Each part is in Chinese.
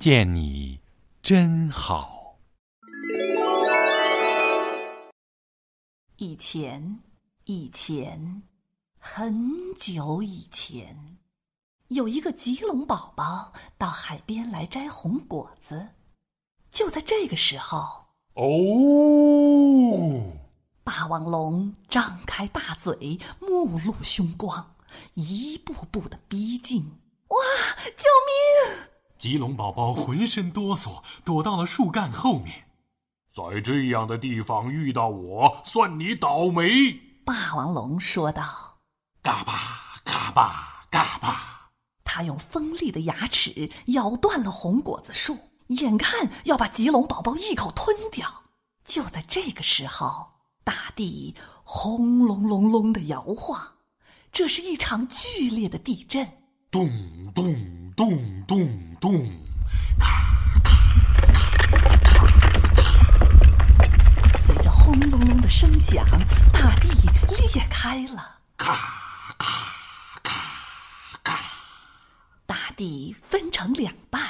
遇见你真好。以前，以前，很久以前，有一个棘龙宝宝到海边来摘红果子。就在这个时候，哦，霸王龙张开大嘴，目露凶光，一步步的逼近。哇！救命！棘龙宝宝浑身哆嗦，躲到了树干后面。在这样的地方遇到我，算你倒霉。霸王龙说道：“嘎巴嘎巴嘎巴！”他用锋利的牙齿咬断了红果子树。眼看要把棘龙宝宝一口吞掉，就在这个时候，大地轰隆隆隆的摇晃，这是一场剧烈的地震。咚咚咚咚咚，咔咔咔咔咔！随着轰隆隆的声响，大地裂开了。咔咔咔咔，大地分成两半。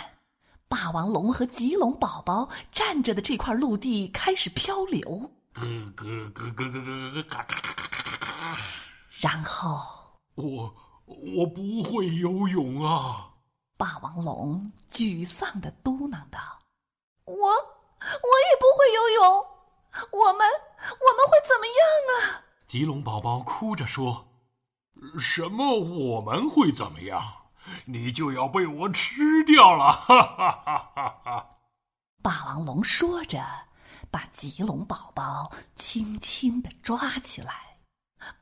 霸王龙和棘龙宝宝站着的这块陆地开始漂流，咯咯咯咯咯咯咯，咔咔咔咔咔咔。然后，我我不会游泳啊！霸王龙沮丧的嘟囔道：“我我也不会游泳，我们我们会怎么样啊？”棘龙宝宝哭着说：“什么我们会怎么样？”你就要被我吃掉了！哈哈哈哈哈！霸王龙说着，把棘龙宝宝轻轻的抓起来。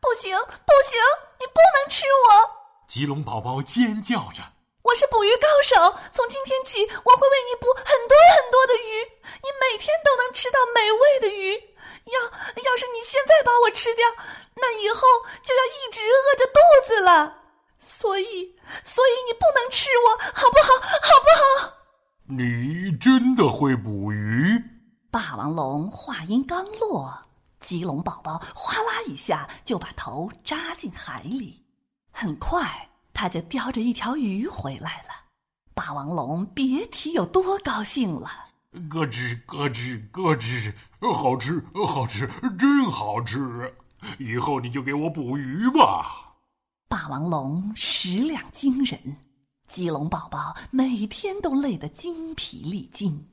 不行，不行，你不能吃我！棘龙宝宝尖叫着：“我是捕鱼高手，从今天起，我会为你捕很多很多的鱼，你每天都能吃到美味的鱼。要要是你现在把我吃掉，那以后就要一直饿着肚子了。”所以，所以你不能吃我，好不好？好不好？你真的会捕鱼？霸王龙话音刚落，棘龙宝宝哗啦一下就把头扎进海里，很快他就叼着一条鱼回来了。霸王龙别提有多高兴了，咯吱咯吱咯吱，好吃，好吃，真好吃！以后你就给我捕鱼吧。霸王龙食量惊人，棘龙宝宝每天都累得精疲力尽。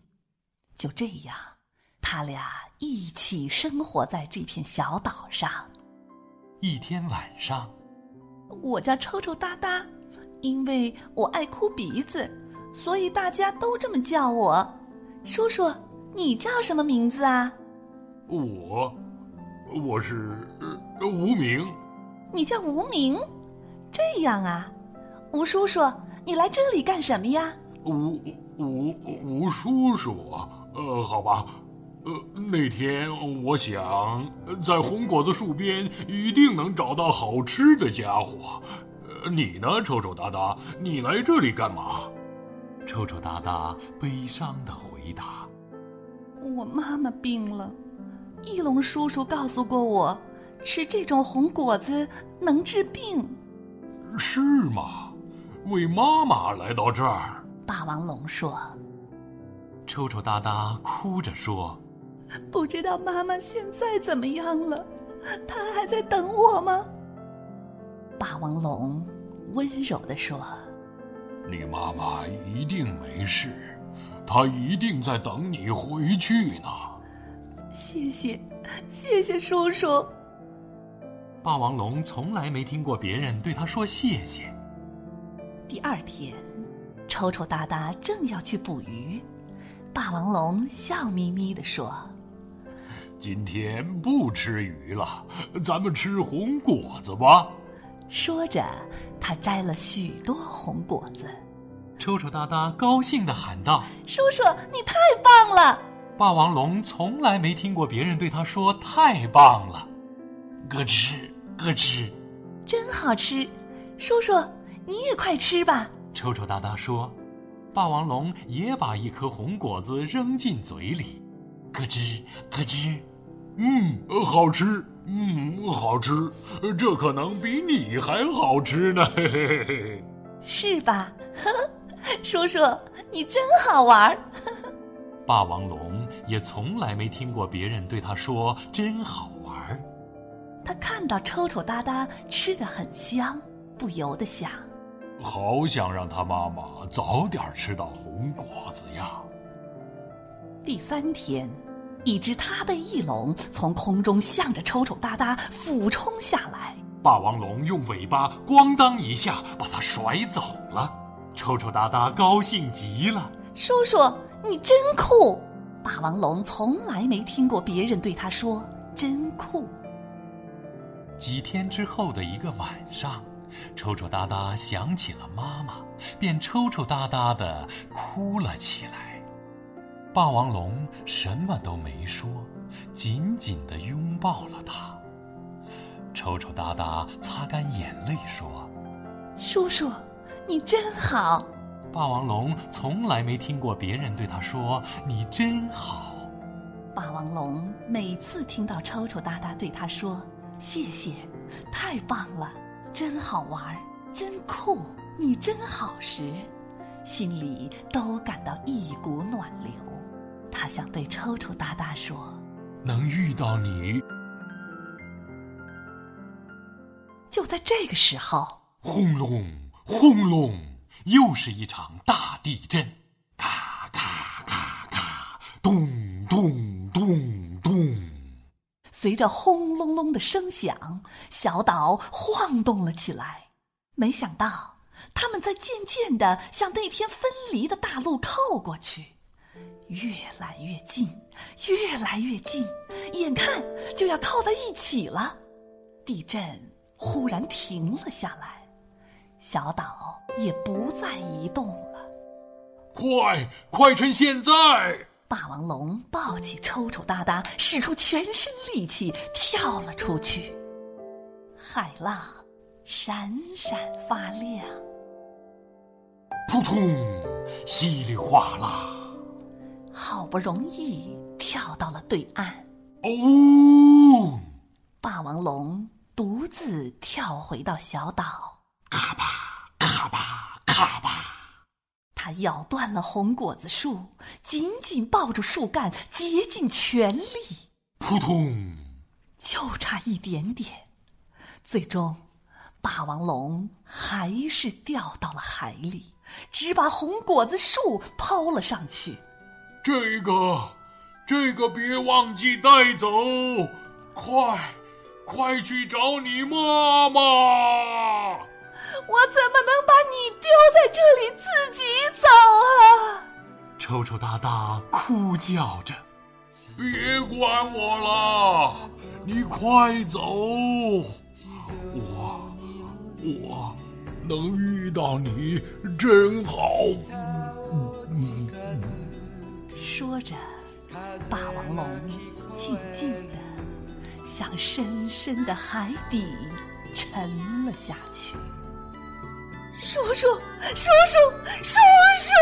就这样，他俩一起生活在这片小岛上。一天晚上，我叫抽抽搭搭，因为我爱哭鼻子，所以大家都这么叫我。叔叔，你叫什么名字啊？我，我是无名。你叫无名？这样啊，吴叔叔，你来这里干什么呀？吴吴吴叔叔，呃，好吧，呃，那天我想在红果子树边一定能找到好吃的家伙。呃，你呢，臭臭哒哒，你来这里干嘛？臭臭哒哒悲伤的回答：“我妈妈病了，翼龙叔叔告诉过我，吃这种红果子能治病。”是吗？为妈妈来到这儿。霸王龙说：“抽抽搭搭哭着说，不知道妈妈现在怎么样了？她还在等我吗？”霸王龙温柔地说：“你妈妈一定没事，她一定在等你回去呢。”谢谢，谢谢叔叔。霸王龙从来没听过别人对他说谢谢。第二天，抽抽搭搭正要去捕鱼，霸王龙笑眯眯地说：“今天不吃鱼了，咱们吃红果子吧。”说着，他摘了许多红果子。抽抽搭搭高兴地喊道：“叔叔，你太棒了！”霸王龙从来没听过别人对他说“太棒了”。咯吱。咯吱，真好吃！叔叔，你也快吃吧。抽抽搭搭说：“霸王龙也把一颗红果子扔进嘴里，咯吱咯吱，嗯，好吃，嗯，好吃，这可能比你还好吃呢，嘿嘿嘿嘿，是吧？叔叔，你真好玩。霸王龙也从来没听过别人对他说“真好玩”。他看到抽抽搭搭吃的很香，不由得想：好想让他妈妈早点吃到红果子呀。第三天，一只踏背翼龙从空中向着抽抽搭搭俯冲下来。霸王龙用尾巴咣当一下把它甩走了。抽抽搭搭高兴极了：“叔叔，你真酷！”霸王龙从来没听过别人对他说“真酷”。几天之后的一个晚上，抽抽搭搭想起了妈妈，便抽抽搭搭的哭了起来。霸王龙什么都没说，紧紧地拥抱了他。抽抽搭搭擦干眼泪说：“叔叔，你真好。”霸王龙从来没听过别人对他说“你真好”。霸王龙每次听到抽抽搭搭对他说，谢谢，太棒了，真好玩，真酷，你真好时，心里都感到一股暖流。他想对抽抽搭搭说：“能遇到你。”就在这个时候，轰隆轰隆，又是一场大地震，咔咔咔咔，咚咚咚咚。随着轰隆隆的声响，小岛晃动了起来。没想到，他们在渐渐的向那天分离的大陆靠过去，越来越近，越来越近，眼看就要靠在一起了。地震忽然停了下来，小岛也不再移动了。快，快趁现在！霸王龙抱起抽抽搭搭，使出全身力气跳了出去。海浪闪闪发亮，扑通，稀里哗啦，好不容易跳到了对岸。哦！霸王龙独自跳回到小岛，咔吧咔吧咔吧。他咬断了红果子树，紧紧抱住树干，竭尽全力。扑通！就差一点点，最终，霸王龙还是掉到了海里，只把红果子树抛了上去。这个，这个别忘记带走！快，快去找你妈妈！我怎么能把你丢在这里自己走啊？抽抽搭搭哭叫着：“别管我了，你快走！我我能遇到你真好。”说着，霸王龙静静地向深深的海底沉了下去。叔叔，叔叔，叔叔！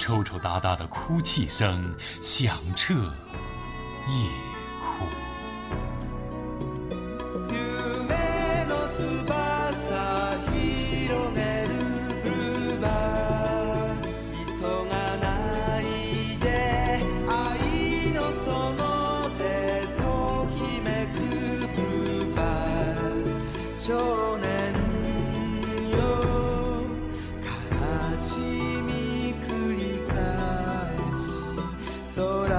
抽抽搭搭的哭泣声响彻夜空。horas.